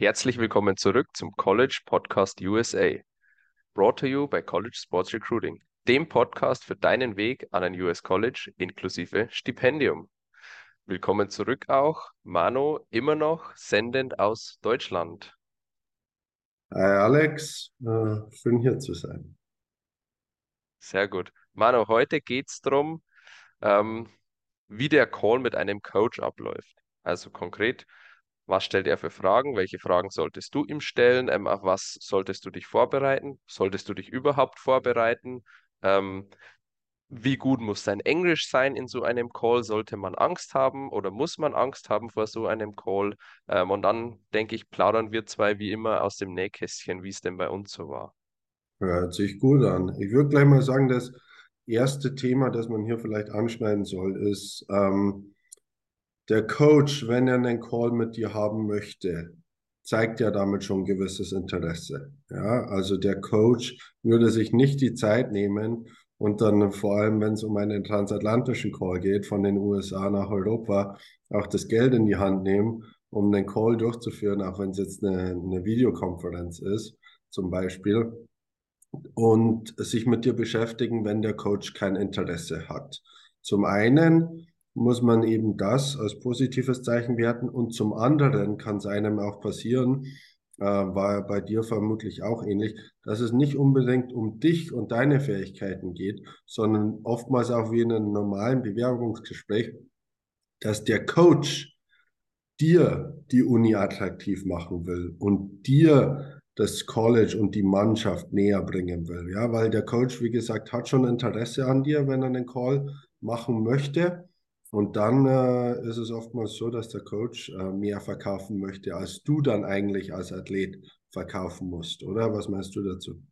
Herzlich willkommen zurück zum College Podcast USA. Brought to you by College Sports Recruiting, dem Podcast für deinen Weg an ein US College inklusive Stipendium. Willkommen zurück auch, Mano, immer noch sendend aus Deutschland. Hi Alex, äh, schön hier zu sein. Sehr gut. Mano, heute geht es darum, ähm, wie der Call mit einem Coach abläuft. Also konkret, was stellt er für Fragen? Welche Fragen solltest du ihm stellen? Ähm, auf was solltest du dich vorbereiten? Solltest du dich überhaupt vorbereiten? Ähm, wie gut muss dein Englisch sein in so einem Call? Sollte man Angst haben oder muss man Angst haben vor so einem Call? Ähm, und dann, denke ich, plaudern wir zwei wie immer aus dem Nähkästchen, wie es denn bei uns so war. Hört sich gut an. Ich würde gleich mal sagen, das erste Thema, das man hier vielleicht anschneiden soll, ist, ähm, der Coach, wenn er einen Call mit dir haben möchte, zeigt ja damit schon gewisses Interesse. Ja, also der Coach würde sich nicht die Zeit nehmen und dann vor allem, wenn es um einen transatlantischen Call geht, von den USA nach Europa, auch das Geld in die Hand nehmen, um einen Call durchzuführen, auch wenn es jetzt eine, eine Videokonferenz ist, zum Beispiel, und sich mit dir beschäftigen, wenn der Coach kein Interesse hat. Zum einen muss man eben das als positives Zeichen werten. Und zum anderen kann es einem auch passieren, äh, war bei dir vermutlich auch ähnlich, dass es nicht unbedingt um dich und deine Fähigkeiten geht, sondern oftmals auch wie in einem normalen Bewerbungsgespräch, dass der Coach dir die Uni attraktiv machen will und dir das College und die Mannschaft näher bringen will. Ja, weil der Coach, wie gesagt, hat schon Interesse an dir, wenn er einen Call machen möchte. Und dann äh, ist es oftmals so, dass der Coach äh, mehr verkaufen möchte, als du dann eigentlich als Athlet verkaufen musst, oder? Was meinst du dazu?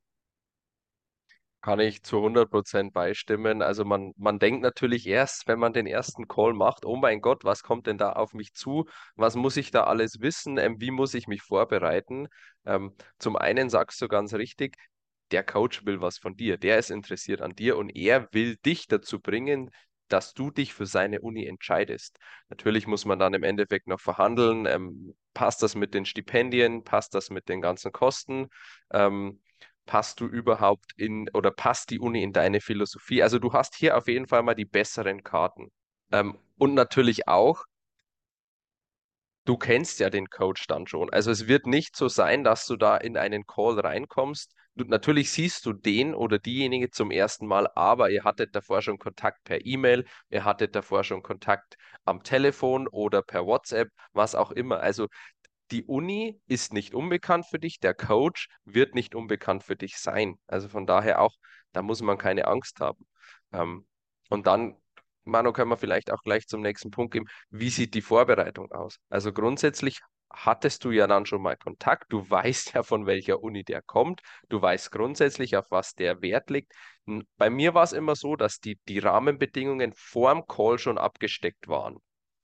Kann ich zu 100% beistimmen. Also man, man denkt natürlich erst, wenn man den ersten Call macht, oh mein Gott, was kommt denn da auf mich zu? Was muss ich da alles wissen? Ähm, wie muss ich mich vorbereiten? Ähm, zum einen sagst du ganz richtig, der Coach will was von dir, der ist interessiert an dir und er will dich dazu bringen, dass du dich für seine Uni entscheidest. Natürlich muss man dann im Endeffekt noch verhandeln. Ähm, passt das mit den Stipendien? Passt das mit den ganzen Kosten? Ähm, passt du überhaupt in oder passt die Uni in deine Philosophie? Also du hast hier auf jeden Fall mal die besseren Karten. Ähm, und natürlich auch, du kennst ja den Coach dann schon. Also es wird nicht so sein, dass du da in einen Call reinkommst. Du, natürlich siehst du den oder diejenige zum ersten Mal, aber ihr hattet davor schon Kontakt per E-Mail, ihr hattet davor schon Kontakt am Telefon oder per WhatsApp, was auch immer. Also die Uni ist nicht unbekannt für dich, der Coach wird nicht unbekannt für dich sein. Also von daher auch, da muss man keine Angst haben. Ähm, und dann Manu, können wir vielleicht auch gleich zum nächsten Punkt gehen. Wie sieht die Vorbereitung aus? Also grundsätzlich hattest du ja dann schon mal Kontakt. Du weißt ja, von welcher Uni der kommt. Du weißt grundsätzlich, auf was der Wert liegt. Bei mir war es immer so, dass die, die Rahmenbedingungen vorm Call schon abgesteckt waren.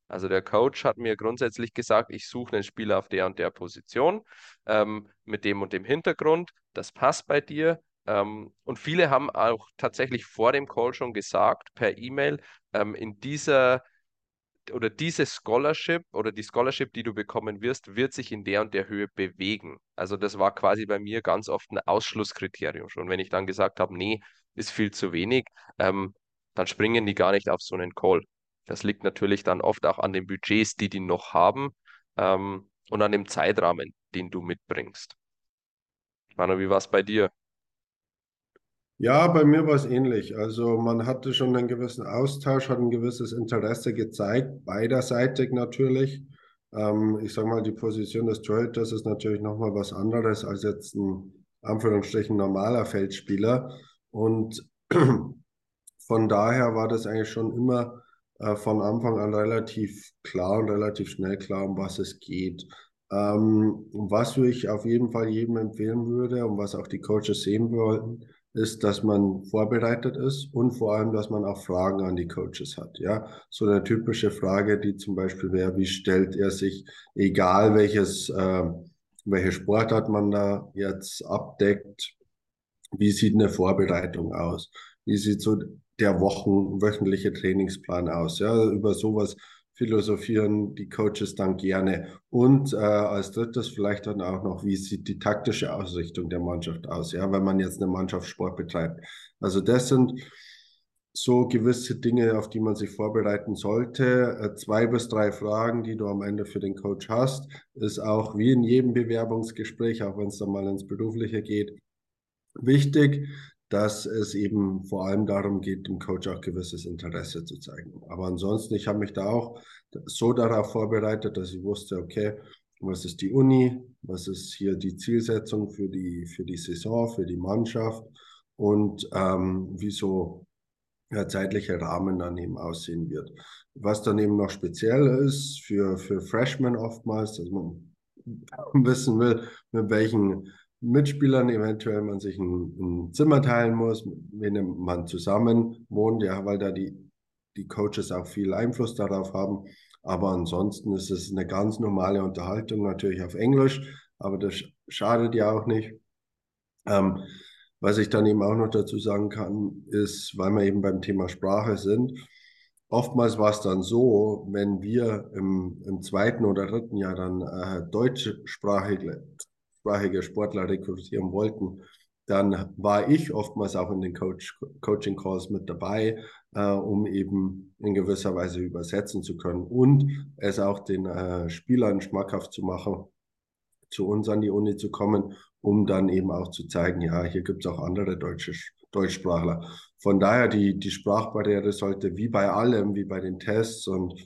Also der Coach hat mir grundsätzlich gesagt, ich suche einen Spieler auf der und der Position ähm, mit dem und dem Hintergrund. Das passt bei dir. Ähm, und viele haben auch tatsächlich vor dem Call schon gesagt, per E-Mail, ähm, in dieser oder diese Scholarship oder die Scholarship, die du bekommen wirst, wird sich in der und der Höhe bewegen. Also das war quasi bei mir ganz oft ein Ausschlusskriterium schon. Wenn ich dann gesagt habe, nee, ist viel zu wenig, ähm, dann springen die gar nicht auf so einen Call. Das liegt natürlich dann oft auch an den Budgets, die die noch haben ähm, und an dem Zeitrahmen, den du mitbringst. Manu, wie war es bei dir? Ja, bei mir war es ähnlich. Also man hatte schon einen gewissen Austausch, hat ein gewisses Interesse gezeigt, beiderseitig natürlich. Ähm, ich sage mal, die Position des Torhüters ist natürlich nochmal was anderes als jetzt ein Anführungsstrichen normaler Feldspieler. Und von daher war das eigentlich schon immer äh, von Anfang an relativ klar und relativ schnell klar, um was es geht. Ähm, was ich auf jeden Fall jedem empfehlen würde und was auch die Coaches sehen wollten, ist, dass man vorbereitet ist und vor allem, dass man auch Fragen an die Coaches hat. Ja, so eine typische Frage, die zum Beispiel wäre, wie stellt er sich, egal welches, äh, welche Sportart man da jetzt abdeckt, wie sieht eine Vorbereitung aus? Wie sieht so der Wochen, wöchentliche Trainingsplan aus? Ja, über sowas philosophieren die Coaches dann gerne. Und äh, als drittes vielleicht dann auch noch, wie sieht die taktische Ausrichtung der Mannschaft aus, ja, wenn man jetzt eine Mannschaftssport betreibt. Also das sind so gewisse Dinge, auf die man sich vorbereiten sollte. Äh, zwei bis drei Fragen, die du am Ende für den Coach hast, ist auch wie in jedem Bewerbungsgespräch, auch wenn es dann mal ins Berufliche geht, wichtig, dass es eben vor allem darum geht, dem Coach auch gewisses Interesse zu zeigen. Aber ansonsten, ich habe mich da auch so darauf vorbereitet, dass ich wusste, okay, was ist die Uni, was ist hier die Zielsetzung für die, für die Saison, für die Mannschaft und ähm, wieso ja, zeitlicher Rahmen dann eben aussehen wird. Was dann eben noch speziell ist für, für Freshmen oftmals, dass man wissen will, mit welchen Mitspielern eventuell man sich ein, ein Zimmer teilen muss, wem man zusammen wohnt, ja, weil da die, die Coaches auch viel Einfluss darauf haben. Aber ansonsten ist es eine ganz normale Unterhaltung, natürlich auf Englisch, aber das schadet ja auch nicht. Ähm, was ich dann eben auch noch dazu sagen kann, ist, weil wir eben beim Thema Sprache sind, oftmals war es dann so, wenn wir im, im zweiten oder dritten Jahr dann äh, deutschsprachige sprachige Sportler rekrutieren wollten, dann war ich oftmals auch in den Coach, Coaching Calls mit dabei, äh, um eben in gewisser Weise übersetzen zu können und es auch den äh, Spielern schmackhaft zu machen, zu uns an die Uni zu kommen um dann eben auch zu zeigen, ja, hier gibt es auch andere deutsche Deutschsprachler. Von daher, die, die Sprachbarriere sollte wie bei allem, wie bei den Tests und,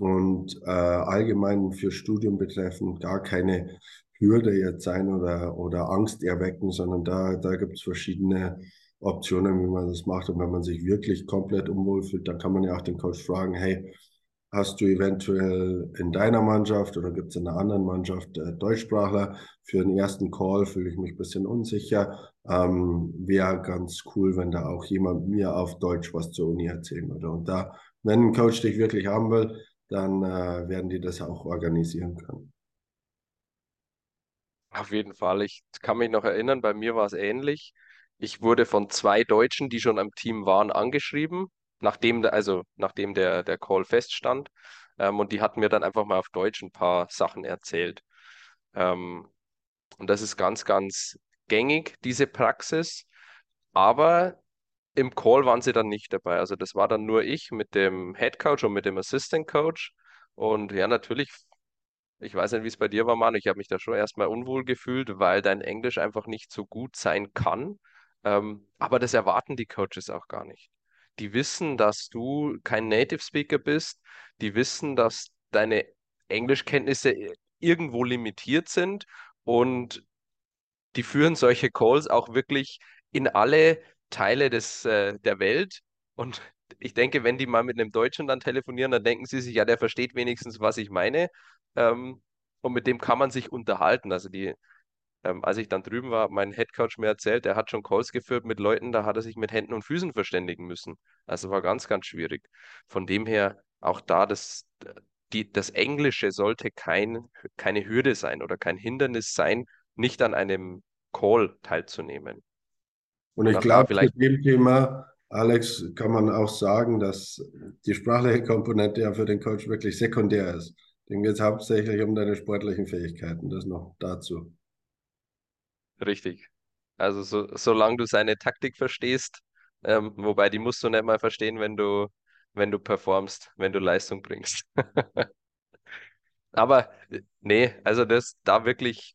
und äh, allgemein für Studium betreffend gar keine Hürde jetzt sein oder, oder Angst erwecken, sondern da, da gibt es verschiedene Optionen, wie man das macht. Und wenn man sich wirklich komplett unwohl fühlt, dann kann man ja auch den Coach fragen, hey, Hast du eventuell in deiner Mannschaft oder gibt es in einer anderen Mannschaft äh, Deutschsprachler? Für den ersten Call fühle ich mich ein bisschen unsicher. Ähm, Wäre ganz cool, wenn da auch jemand mir auf Deutsch was zur Uni erzählen würde. Und da, wenn ein Coach dich wirklich haben will, dann äh, werden die das auch organisieren können. Auf jeden Fall. Ich kann mich noch erinnern, bei mir war es ähnlich. Ich wurde von zwei Deutschen, die schon am Team waren, angeschrieben nachdem, also nachdem der, der Call feststand. Ähm, und die hatten mir dann einfach mal auf Deutsch ein paar Sachen erzählt. Ähm, und das ist ganz, ganz gängig, diese Praxis. Aber im Call waren sie dann nicht dabei. Also das war dann nur ich mit dem Head Coach und mit dem Assistant Coach. Und ja, natürlich, ich weiß nicht, wie es bei dir war, Mann. Ich habe mich da schon erstmal unwohl gefühlt, weil dein Englisch einfach nicht so gut sein kann. Ähm, aber das erwarten die Coaches auch gar nicht die wissen, dass du kein Native Speaker bist, die wissen, dass deine Englischkenntnisse irgendwo limitiert sind und die führen solche Calls auch wirklich in alle Teile des, äh, der Welt. Und ich denke, wenn die mal mit einem Deutschen dann telefonieren, dann denken sie sich, ja, der versteht wenigstens, was ich meine. Ähm, und mit dem kann man sich unterhalten. Also die ähm, als ich dann drüben war, mein Headcoach mir erzählt, er hat schon Calls geführt mit Leuten, da hat er sich mit Händen und Füßen verständigen müssen. Also war ganz, ganz schwierig. Von dem her auch da das, die, das Englische sollte kein, keine Hürde sein oder kein Hindernis sein, nicht an einem Call teilzunehmen. Und ich glaube, zu dem Thema, Alex, kann man auch sagen, dass die sprachliche Komponente ja für den Coach wirklich sekundär ist. Dem geht es hauptsächlich um deine sportlichen Fähigkeiten. Das noch dazu. Richtig. Also so, solange du seine Taktik verstehst, ähm, wobei die musst du nicht mal verstehen, wenn du, wenn du performst, wenn du Leistung bringst. Aber nee, also das da wirklich,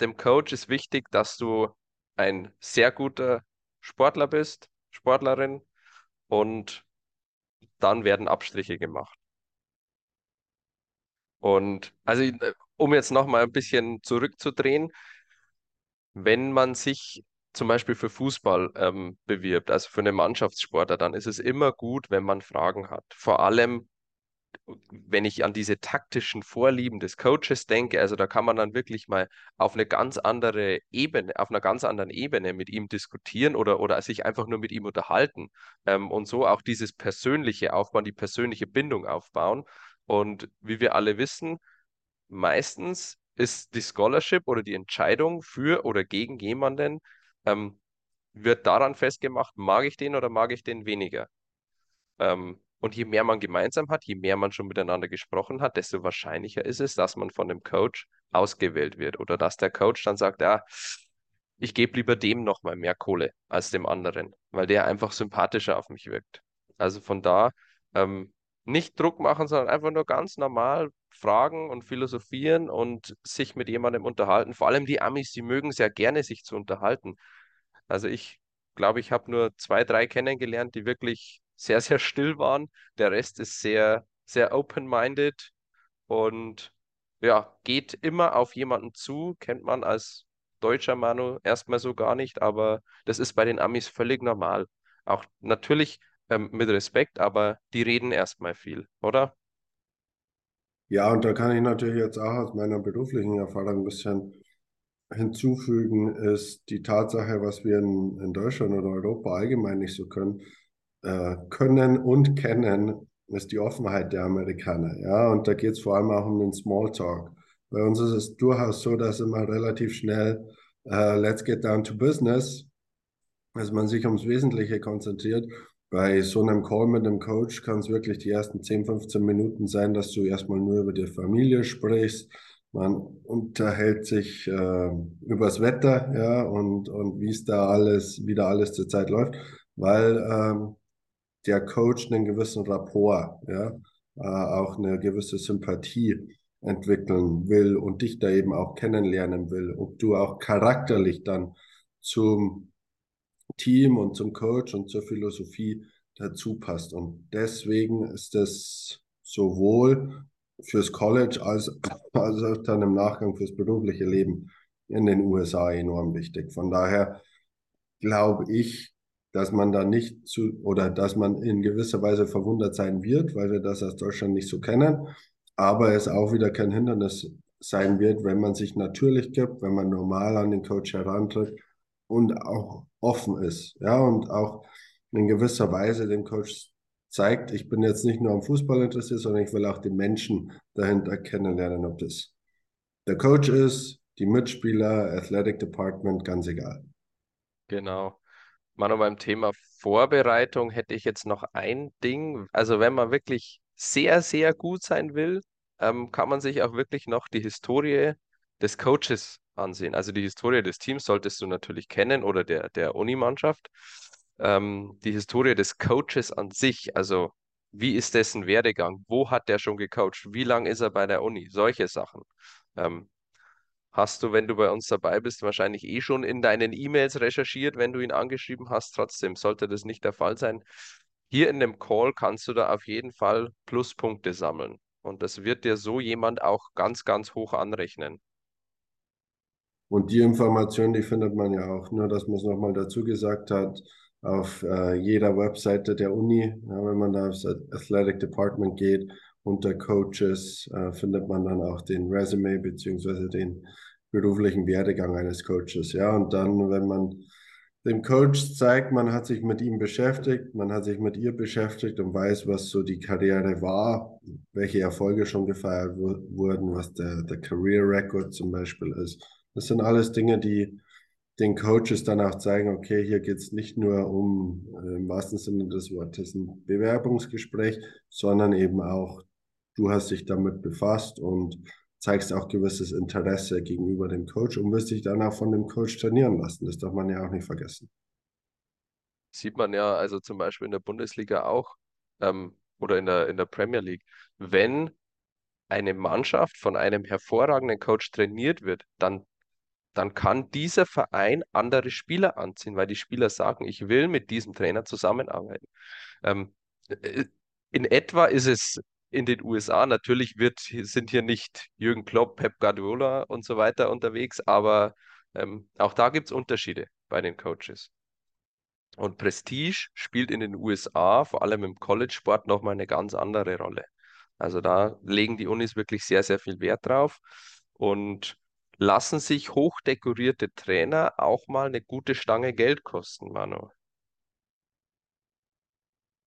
dem Coach ist wichtig, dass du ein sehr guter Sportler bist, Sportlerin, und dann werden Abstriche gemacht. Und also, um jetzt nochmal ein bisschen zurückzudrehen, wenn man sich zum Beispiel für Fußball ähm, bewirbt, also für eine Mannschaftssportler, dann ist es immer gut, wenn man Fragen hat. Vor allem, wenn ich an diese taktischen Vorlieben des Coaches denke, also da kann man dann wirklich mal auf eine ganz andere Ebene, auf einer ganz anderen Ebene mit ihm diskutieren oder, oder sich einfach nur mit ihm unterhalten ähm, und so auch dieses persönliche aufbauen, die persönliche Bindung aufbauen. Und wie wir alle wissen, meistens ist die Scholarship oder die Entscheidung für oder gegen jemanden, ähm, wird daran festgemacht, mag ich den oder mag ich den weniger. Ähm, Und je mehr man gemeinsam hat, je mehr man schon miteinander gesprochen hat, desto wahrscheinlicher ist es, dass man von dem Coach ausgewählt wird oder dass der Coach dann sagt, ja, ich gebe lieber dem nochmal mehr Kohle als dem anderen, weil der einfach sympathischer auf mich wirkt. Also von da ähm, nicht Druck machen, sondern einfach nur ganz normal fragen und philosophieren und sich mit jemandem unterhalten. Vor allem die Amis, die mögen sehr gerne sich zu unterhalten. Also ich glaube, ich habe nur zwei, drei kennengelernt, die wirklich sehr, sehr still waren. Der Rest ist sehr, sehr open-minded und ja, geht immer auf jemanden zu, kennt man als deutscher Manu erstmal so gar nicht, aber das ist bei den Amis völlig normal. Auch natürlich ähm, mit Respekt, aber die reden erstmal viel, oder? Ja, und da kann ich natürlich jetzt auch aus meiner beruflichen Erfahrung ein bisschen hinzufügen, ist die Tatsache, was wir in, in Deutschland oder Europa allgemein nicht so können, äh, können und kennen, ist die Offenheit der Amerikaner. Ja, und da geht es vor allem auch um den Smalltalk. Bei uns ist es durchaus so, dass immer relativ schnell uh, let's get down to business, dass man sich ums Wesentliche konzentriert. Bei so einem Call mit einem Coach kann es wirklich die ersten 10, 15 Minuten sein, dass du erstmal nur über die Familie sprichst. Man unterhält sich äh, übers Wetter, ja, und, und wie es da alles, wie da alles zurzeit läuft, weil ähm, der Coach einen gewissen Rapport, ja, äh, auch eine gewisse Sympathie entwickeln will und dich da eben auch kennenlernen will, ob du auch charakterlich dann zum Team und zum Coach und zur Philosophie dazu passt. Und deswegen ist es sowohl fürs College als, als auch dann im Nachgang fürs berufliche Leben in den USA enorm wichtig. Von daher glaube ich, dass man da nicht zu oder dass man in gewisser Weise verwundert sein wird, weil wir das aus Deutschland nicht so kennen aber es auch wieder kein Hindernis sein wird, wenn man sich natürlich gibt, wenn man normal an den Coach herantritt und auch offen ist, ja, und auch in gewisser Weise dem Coach zeigt, ich bin jetzt nicht nur am Fußball interessiert, sondern ich will auch die Menschen dahinter kennenlernen, ob das der Coach ist, die Mitspieler, Athletic Department, ganz egal. Genau. Manu, beim Thema Vorbereitung hätte ich jetzt noch ein Ding. Also wenn man wirklich sehr, sehr gut sein will, ähm, kann man sich auch wirklich noch die Historie des Coaches ansehen. Also die Historie des Teams solltest du natürlich kennen oder der, der Unimannschaft. Ähm, die Historie des Coaches an sich, also wie ist dessen Werdegang? Wo hat der schon gecoacht? Wie lange ist er bei der Uni? Solche Sachen. Ähm, hast du, wenn du bei uns dabei bist, wahrscheinlich eh schon in deinen E-Mails recherchiert, wenn du ihn angeschrieben hast. Trotzdem sollte das nicht der Fall sein. Hier in dem Call kannst du da auf jeden Fall Pluspunkte sammeln. Und das wird dir so jemand auch ganz, ganz hoch anrechnen. Und die Information, die findet man ja auch, nur dass man es nochmal dazu gesagt hat, auf äh, jeder Webseite der Uni. Ja, wenn man da aufs Athletic Department geht, unter Coaches, äh, findet man dann auch den Resume beziehungsweise den beruflichen Werdegang eines Coaches. Ja, und dann, wenn man dem Coach zeigt, man hat sich mit ihm beschäftigt, man hat sich mit ihr beschäftigt und weiß, was so die Karriere war, welche Erfolge schon gefeiert wurden, was der, der Career Record zum Beispiel ist. Das sind alles Dinge, die den Coaches dann auch zeigen, okay, hier geht es nicht nur um, äh, im wahrsten Sinne des Wortes, ein Bewerbungsgespräch, sondern eben auch, du hast dich damit befasst und zeigst auch gewisses Interesse gegenüber dem Coach und wirst dich dann auch von dem Coach trainieren lassen. Das darf man ja auch nicht vergessen. Sieht man ja also zum Beispiel in der Bundesliga auch ähm, oder in der, in der Premier League. Wenn eine Mannschaft von einem hervorragenden Coach trainiert wird, dann, dann kann dieser Verein andere Spieler anziehen, weil die Spieler sagen, ich will mit diesem Trainer zusammenarbeiten. Ähm, äh, in etwa ist es in den USA. Natürlich wird, sind hier nicht Jürgen Klopp, Pep Guardiola und so weiter unterwegs, aber ähm, auch da gibt es Unterschiede bei den Coaches. Und Prestige spielt in den USA, vor allem im College-Sport, nochmal eine ganz andere Rolle. Also da legen die Unis wirklich sehr, sehr viel Wert drauf und lassen sich hochdekorierte Trainer auch mal eine gute Stange Geld kosten, Manu.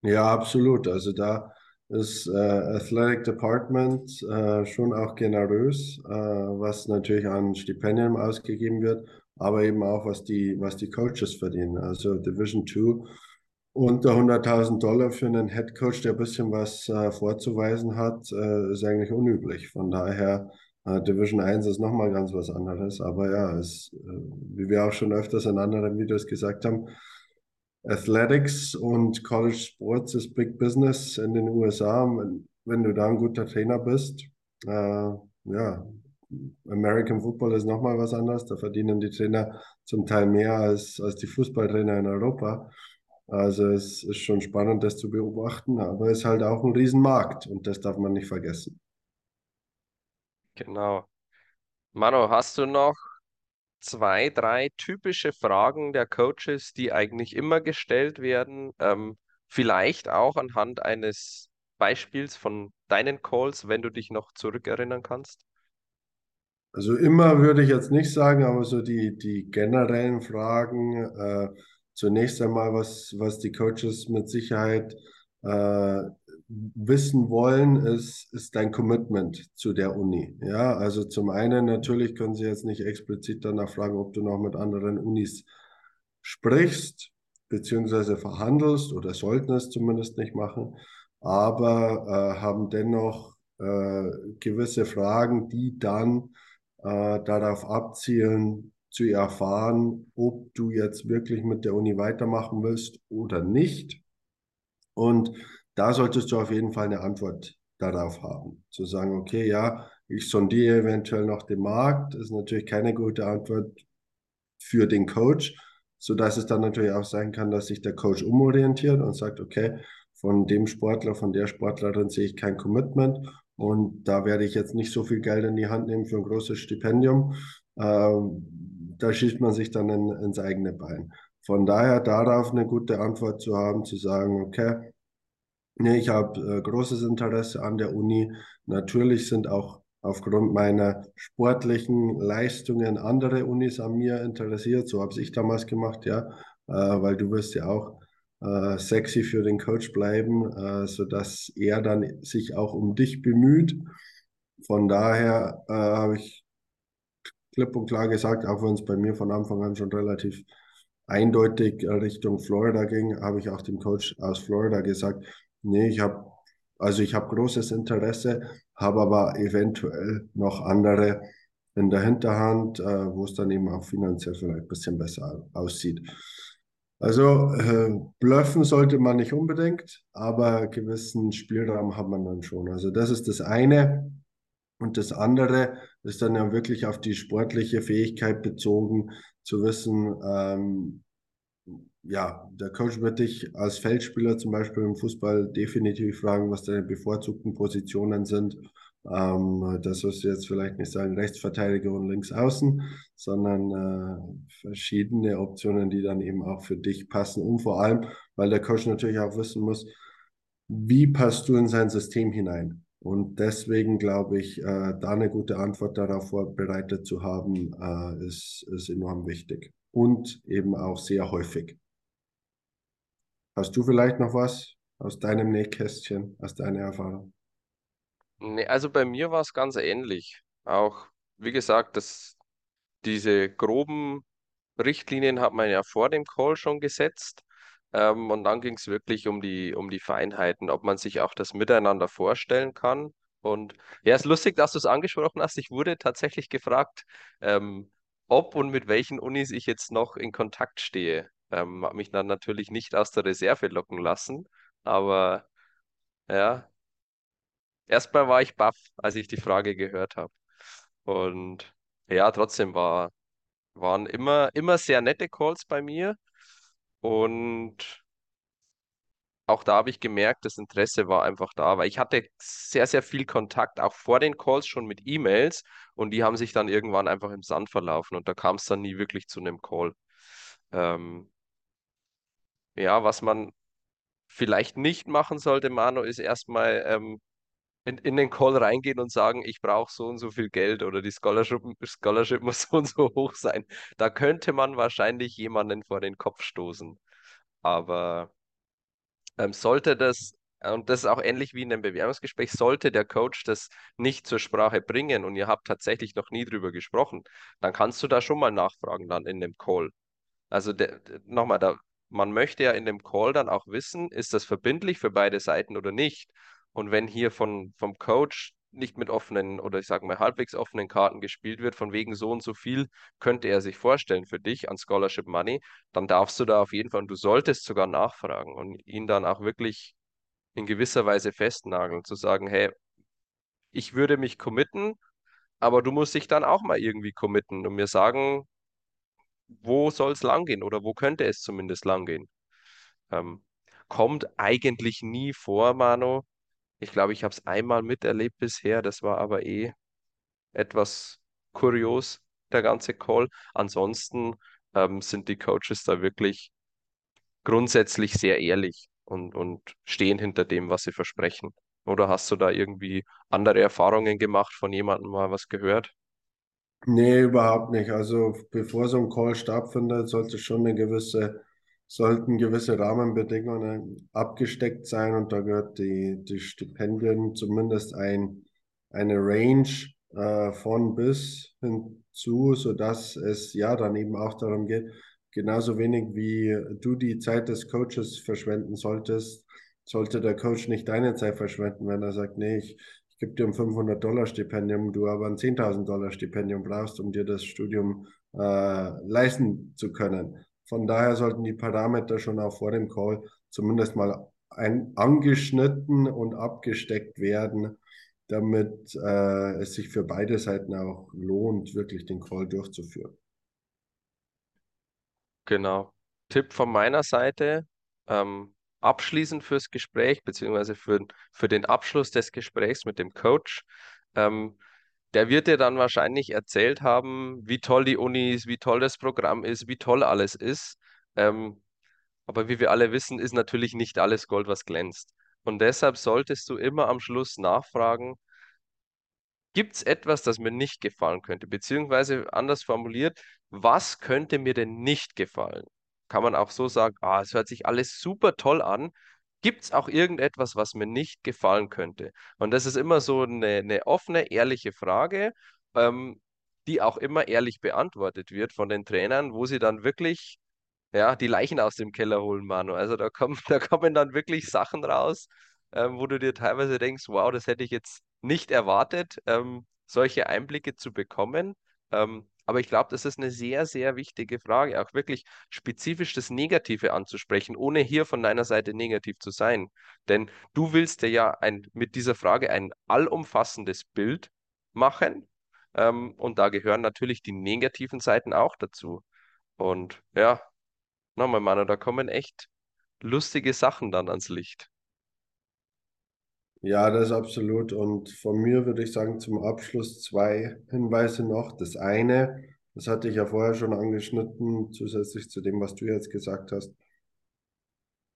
Ja, absolut. Also da ist äh, Athletic Department äh, schon auch generös, äh, was natürlich an Stipendien ausgegeben wird, aber eben auch was die, was die Coaches verdienen. Also Division 2 unter 100.000 Dollar für einen Head Coach, der ein bisschen was äh, vorzuweisen hat, äh, ist eigentlich unüblich. Von daher, Division 1 ist nochmal ganz was anderes. Aber ja, es, äh, wie wir auch schon öfters in anderen Videos gesagt haben, Athletics und College Sports ist Big Business in den USA. Wenn, wenn du da ein guter Trainer bist, äh, ja, American Football ist nochmal was anderes. Da verdienen die Trainer zum Teil mehr als, als die Fußballtrainer in Europa. Also es ist schon spannend, das zu beobachten, aber es ist halt auch ein Riesenmarkt und das darf man nicht vergessen. Genau. Mano, hast du noch zwei, drei typische Fragen der Coaches, die eigentlich immer gestellt werden? Ähm, vielleicht auch anhand eines Beispiels von deinen Calls, wenn du dich noch zurückerinnern kannst? Also immer würde ich jetzt nicht sagen, aber so die, die generellen Fragen, äh, zunächst einmal, was, was die Coaches mit Sicherheit äh, wissen wollen, ist, ist dein Commitment zu der Uni. Ja, also zum einen natürlich können sie jetzt nicht explizit danach fragen, ob du noch mit anderen Unis sprichst, beziehungsweise verhandelst oder sollten es zumindest nicht machen, aber äh, haben dennoch äh, gewisse Fragen, die dann äh, darauf abzielen, zu erfahren, ob du jetzt wirklich mit der Uni weitermachen willst oder nicht. Und da solltest du auf jeden Fall eine Antwort darauf haben. Zu sagen, okay, ja, ich sondiere eventuell noch den Markt, ist natürlich keine gute Antwort für den Coach, sodass es dann natürlich auch sein kann, dass sich der Coach umorientiert und sagt, okay, von dem Sportler, von der Sportlerin sehe ich kein Commitment und da werde ich jetzt nicht so viel Geld in die Hand nehmen für ein großes Stipendium. Ähm, da schießt man sich dann in, ins eigene Bein. Von daher darauf eine gute Antwort zu haben, zu sagen, okay, nee, ich habe äh, großes Interesse an der Uni. Natürlich sind auch aufgrund meiner sportlichen Leistungen andere Unis an mir interessiert. So habe ich damals gemacht, ja, äh, weil du wirst ja auch äh, sexy für den Coach bleiben, äh, sodass er dann sich auch um dich bemüht. Von daher äh, habe ich klipp und klar gesagt, auch wenn es bei mir von Anfang an schon relativ eindeutig Richtung Florida ging, habe ich auch dem Coach aus Florida gesagt, nee, ich habe also ich habe großes Interesse, habe aber eventuell noch andere in der Hinterhand, äh, wo es dann eben auch finanziell vielleicht ein bisschen besser aussieht. Also äh, bluffen sollte man nicht unbedingt, aber gewissen Spielraum hat man dann schon. Also das ist das eine. Und das andere ist dann ja wirklich auf die sportliche Fähigkeit bezogen, zu wissen, ähm, ja, der Coach wird dich als Feldspieler zum Beispiel im Fußball definitiv fragen, was deine bevorzugten Positionen sind. Ähm, das wirst du jetzt vielleicht nicht sagen, Rechtsverteidiger und Linksaußen, sondern äh, verschiedene Optionen, die dann eben auch für dich passen. Und vor allem, weil der Coach natürlich auch wissen muss, wie passt du in sein System hinein? Und deswegen glaube ich, äh, da eine gute Antwort darauf vorbereitet zu haben, äh, ist, ist enorm wichtig. Und eben auch sehr häufig. Hast du vielleicht noch was aus deinem Nähkästchen, aus deiner Erfahrung? Nee, also bei mir war es ganz ähnlich. Auch, wie gesagt, das, diese groben Richtlinien hat man ja vor dem Call schon gesetzt. Ähm, und dann ging es wirklich um die, um die Feinheiten, ob man sich auch das miteinander vorstellen kann. Und ja, es ist lustig, dass du es angesprochen hast. Ich wurde tatsächlich gefragt, ähm, ob und mit welchen Unis ich jetzt noch in Kontakt stehe. Ähm, habe mich dann natürlich nicht aus der Reserve locken lassen, aber ja, erstmal war ich baff, als ich die Frage gehört habe. Und ja, trotzdem war, waren immer, immer sehr nette Calls bei mir. Und auch da habe ich gemerkt, das Interesse war einfach da, weil ich hatte sehr, sehr viel Kontakt, auch vor den Calls schon mit E-Mails und die haben sich dann irgendwann einfach im Sand verlaufen und da kam es dann nie wirklich zu einem Call. Ähm, ja, was man vielleicht nicht machen sollte, Manu, ist erstmal ähm, in, in den Call reingehen und sagen, ich brauche so und so viel Geld oder die Scholarship, Scholarship muss so und so hoch sein. Da könnte man wahrscheinlich jemanden vor den Kopf stoßen. Aber ähm, sollte das, und das ist auch ähnlich wie in einem Bewerbungsgespräch, sollte der Coach das nicht zur Sprache bringen und ihr habt tatsächlich noch nie drüber gesprochen, dann kannst du da schon mal nachfragen dann in dem Call. Also nochmal, man möchte ja in dem Call dann auch wissen, ist das verbindlich für beide Seiten oder nicht. Und wenn hier von, vom Coach nicht mit offenen oder ich sage mal halbwegs offenen Karten gespielt wird, von wegen so und so viel könnte er sich vorstellen für dich an Scholarship Money, dann darfst du da auf jeden Fall und du solltest sogar nachfragen und ihn dann auch wirklich in gewisser Weise festnageln, zu sagen, hey, ich würde mich committen, aber du musst dich dann auch mal irgendwie committen und mir sagen, wo soll es langgehen oder wo könnte es zumindest langgehen. Ähm, kommt eigentlich nie vor, Mano. Ich glaube, ich habe es einmal miterlebt bisher, das war aber eh etwas kurios, der ganze Call. Ansonsten ähm, sind die Coaches da wirklich grundsätzlich sehr ehrlich und, und stehen hinter dem, was sie versprechen. Oder hast du da irgendwie andere Erfahrungen gemacht, von jemandem mal was gehört? Nee, überhaupt nicht. Also bevor so ein Call stattfindet, sollte schon eine gewisse, sollten gewisse Rahmenbedingungen abgesteckt sein und da gehört die, die Stipendien zumindest ein, eine Range äh, von bis hinzu, sodass es ja dann eben auch darum geht, genauso wenig wie du die Zeit des Coaches verschwenden solltest, sollte der Coach nicht deine Zeit verschwenden, wenn er sagt, nee, ich, ich gebe dir ein 500-Dollar-Stipendium, du aber ein 10.000-Dollar-Stipendium brauchst, um dir das Studium äh, leisten zu können. Von daher sollten die Parameter schon auch vor dem Call zumindest mal ein, angeschnitten und abgesteckt werden, damit äh, es sich für beide Seiten auch lohnt, wirklich den Call durchzuführen. Genau. Tipp von meiner Seite, ähm, abschließend fürs Gespräch, beziehungsweise für, für den Abschluss des Gesprächs mit dem Coach. Ähm, der wird dir dann wahrscheinlich erzählt haben, wie toll die Uni ist, wie toll das Programm ist, wie toll alles ist. Ähm, aber wie wir alle wissen, ist natürlich nicht alles Gold, was glänzt. Und deshalb solltest du immer am Schluss nachfragen, gibt es etwas, das mir nicht gefallen könnte? Beziehungsweise anders formuliert, was könnte mir denn nicht gefallen? Kann man auch so sagen, ah, es hört sich alles super toll an. Gibt es auch irgendetwas, was mir nicht gefallen könnte? Und das ist immer so eine, eine offene, ehrliche Frage, ähm, die auch immer ehrlich beantwortet wird von den Trainern, wo sie dann wirklich ja, die Leichen aus dem Keller holen, Manu. Also da kommen, da kommen dann wirklich Sachen raus, ähm, wo du dir teilweise denkst, wow, das hätte ich jetzt nicht erwartet, ähm, solche Einblicke zu bekommen. Ähm, aber ich glaube, das ist eine sehr, sehr wichtige Frage, auch wirklich spezifisch das Negative anzusprechen, ohne hier von deiner Seite negativ zu sein. Denn du willst dir ja ein, mit dieser Frage ein allumfassendes Bild machen. Ähm, und da gehören natürlich die negativen Seiten auch dazu. Und ja, nochmal, Manu, da kommen echt lustige Sachen dann ans Licht. Ja, das ist absolut. Und von mir würde ich sagen, zum Abschluss zwei Hinweise noch. Das eine, das hatte ich ja vorher schon angeschnitten, zusätzlich zu dem, was du jetzt gesagt hast.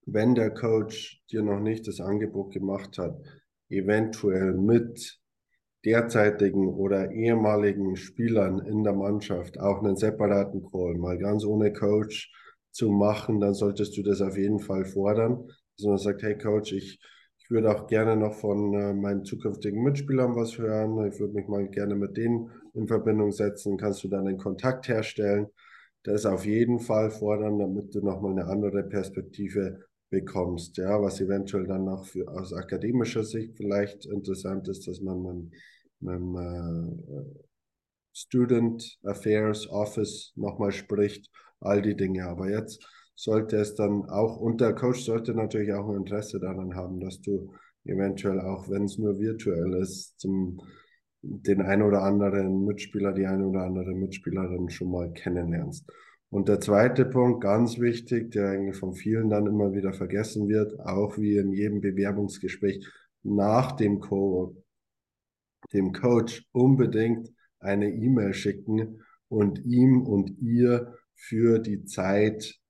Wenn der Coach dir noch nicht das Angebot gemacht hat, eventuell mit derzeitigen oder ehemaligen Spielern in der Mannschaft auch einen separaten Call, mal ganz ohne Coach zu machen, dann solltest du das auf jeden Fall fordern. Dass man sagt, hey Coach, ich ich würde auch gerne noch von äh, meinen zukünftigen Mitspielern was hören. Ich würde mich mal gerne mit denen in Verbindung setzen. Kannst du dann einen Kontakt herstellen? Das auf jeden Fall fordern, damit du nochmal eine andere Perspektive bekommst. Ja, was eventuell dann auch für, aus akademischer Sicht vielleicht interessant ist, dass man mit dem äh, Student Affairs Office nochmal spricht. All die Dinge. Aber jetzt sollte es dann auch, und der Coach sollte natürlich auch ein Interesse daran haben, dass du eventuell auch, wenn es nur virtuell ist, zum den ein oder anderen Mitspieler, die eine oder andere Mitspielerin schon mal kennenlernst. Und der zweite Punkt, ganz wichtig, der eigentlich von vielen dann immer wieder vergessen wird, auch wie in jedem Bewerbungsgespräch nach dem Co dem Coach unbedingt eine E-Mail schicken und ihm und ihr für die Zeit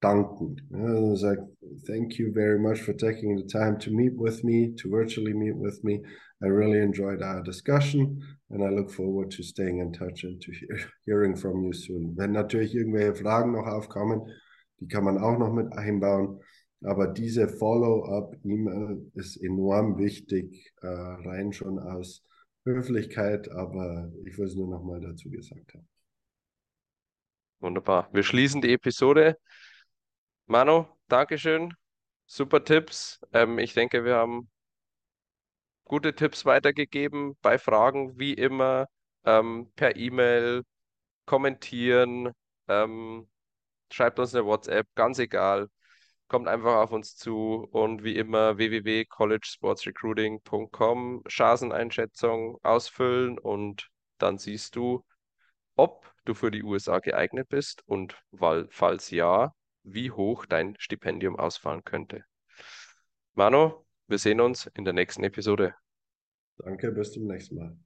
danken. Uh, was like, thank you very much for taking the time to meet with me, to virtually meet with me. I really enjoyed our discussion and I look forward to staying in touch and to hear, hearing from you soon. Wenn natürlich irgendwelche Fragen noch aufkommen, die kann man auch noch mit einbauen. Aber diese Follow-up-E-Mail ist enorm wichtig, äh, rein schon aus Höflichkeit, aber ich will es nur noch mal dazu gesagt haben. Wunderbar. Wir schließen die Episode. Manu, Dankeschön. Super Tipps. Ähm, ich denke, wir haben gute Tipps weitergegeben. Bei Fragen wie immer ähm, per E-Mail kommentieren, ähm, schreibt uns eine WhatsApp, ganz egal. Kommt einfach auf uns zu und wie immer www.collegesportsrecruiting.com Chanceneinschätzung ausfüllen und dann siehst du, ob du für die USA geeignet bist und weil, falls ja, wie hoch dein Stipendium ausfallen könnte. Mano, wir sehen uns in der nächsten Episode. Danke, bis zum nächsten Mal.